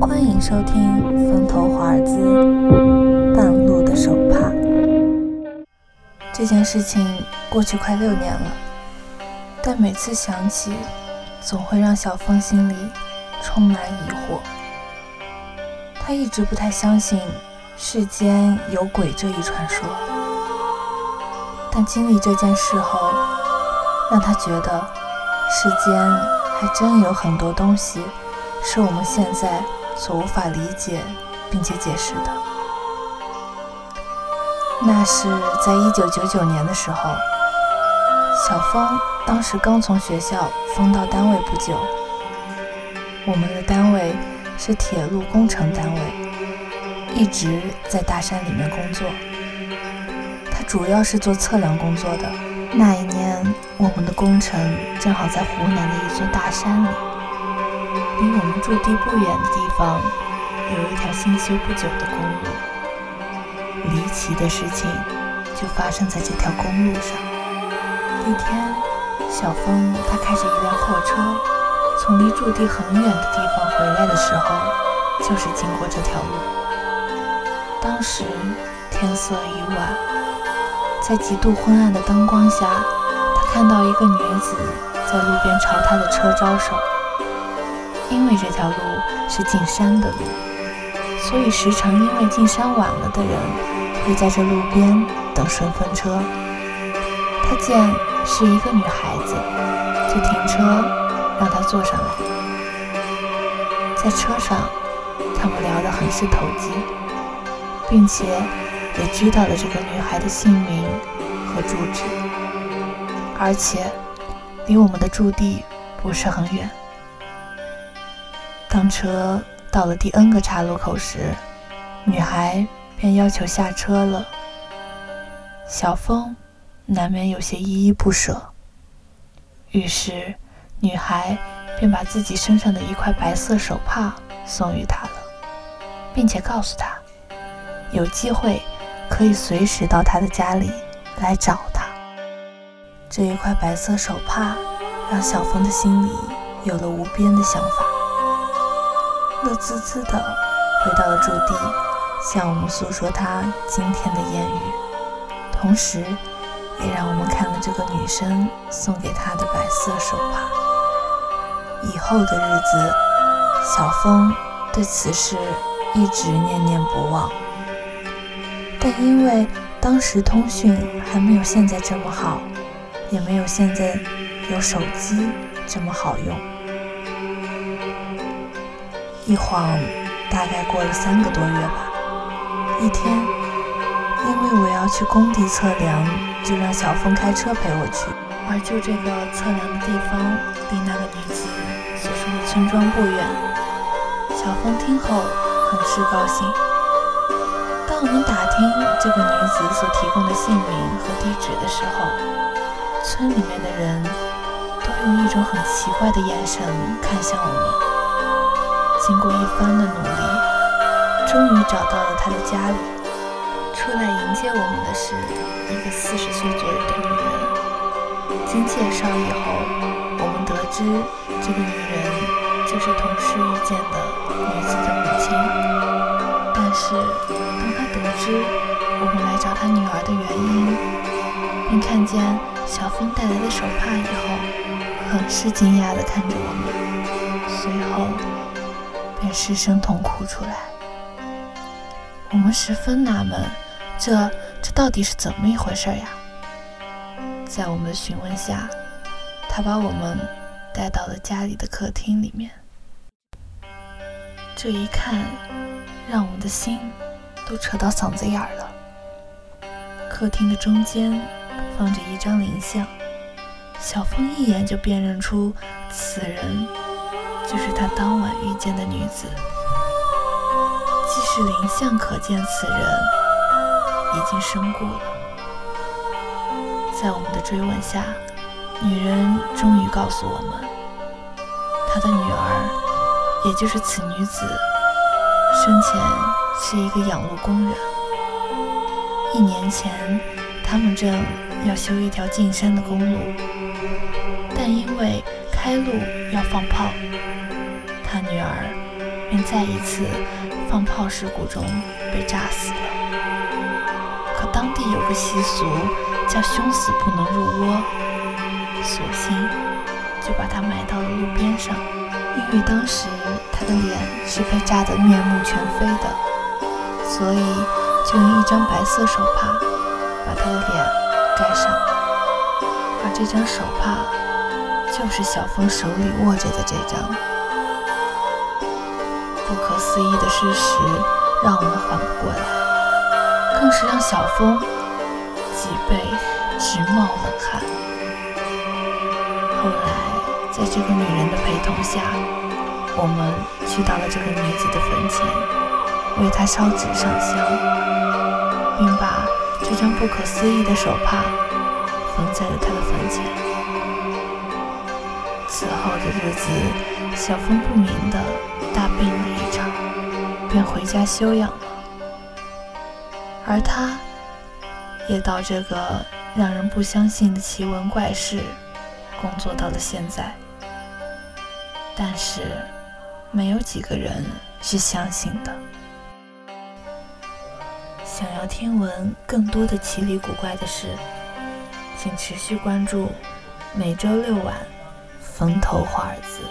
欢迎收听《风头华尔兹》半路的手帕。这件事情过去快六年了，但每次想起，总会让小峰心里充满疑惑。他一直不太相信世间有鬼这一传说，但经历这件事后，让他觉得世间还真有很多东西是我们现在。所无法理解并且解释的，那是在一九九九年的时候，小峰当时刚从学校分到单位不久。我们的单位是铁路工程单位，一直在大山里面工作。他主要是做测量工作的。那一年，我们的工程正好在湖南的一座大山里。离我们驻地不远的地方，有一条新修不久的公路。离奇的事情就发生在这条公路上。一天，小峰他开着一辆货车，从离驻地很远的地方回来的时候，就是经过这条路。当时天色已晚，在极度昏暗的灯光下，他看到一个女子在路边朝他的车招手。因为这条路是进山的路，所以时常因为进山晚了的人会在这路边等顺风车。他见是一个女孩子，就停车让她坐上来。在车上，他们聊得很是投机，并且也知道了这个女孩的姓名和住址，而且离我们的驻地不是很远。车到了第 N 个岔路口时，女孩便要求下车了。小峰难免有些依依不舍，于是女孩便把自己身上的一块白色手帕送予他了，并且告诉他，有机会可以随时到他的家里来找他。这一块白色手帕让小峰的心里有了无边的想法。乐滋滋地回到了驻地，向我们诉说他今天的艳遇，同时也让我们看了这个女生送给他的白色手帕。以后的日子，小峰对此事一直念念不忘。但因为当时通讯还没有现在这么好，也没有现在有手机这么好用。一晃，大概过了三个多月吧。一天，因为我要去工地测量，就让小峰开车陪我去。而就这个测量的地方，离那个女子所说的村庄不远。小峰听后很是高兴。当我们打听这个女子所提供的姓名和地址的时候，村里面的人都用一种很奇怪的眼神看向我们。经过一番的努力，终于找到了他的家里。出来迎接我们的是一个四十岁左右的女人。经介绍以后，我们得知这个女人就是同事遇见的女子的母亲。但是，当他得知我们来找他女儿的原因，并看见小峰带来的手帕以后，很是惊讶地看着我们。随后。便失声痛哭出来。我们十分纳闷，这这到底是怎么一回事呀？在我们的询问下，他把我们带到了家里的客厅里面。这一看，让我们的心都扯到嗓子眼儿了。客厅的中间放着一张灵像，小峰一眼就辨认出此人。就是他当晚遇见的女子，即使灵相可见此人已经身故了。在我们的追问下，女人终于告诉我们，她的女儿，也就是此女子，生前是一个养路工人。一年前，他们正要修一条进山的公路，但因为开路要放炮。他女儿便再一次放炮事故中被炸死了。可当地有个习俗，叫凶死不能入窝，索性就把他埋到了路边上。因为当时他的脸是被炸得面目全非的，所以就用一张白色手帕把他的脸盖上。而这张手帕就是小峰手里握着的这张。不可思议的事实让我们缓不过来，更是让小峰脊背直冒冷汗。后来，在这个女人的陪同下，我们去到了这个女子的坟前，为她烧纸上香，并把这张不可思议的手帕缝在了她的坟前。此后的日子，小风不明的。大病了一场，便回家休养了。而他，也到这个让人不相信的奇闻怪事工作到了现在。但是，没有几个人是相信的。想要听闻更多的奇离古怪的事，请持续关注每周六晚《风头华尔兹》。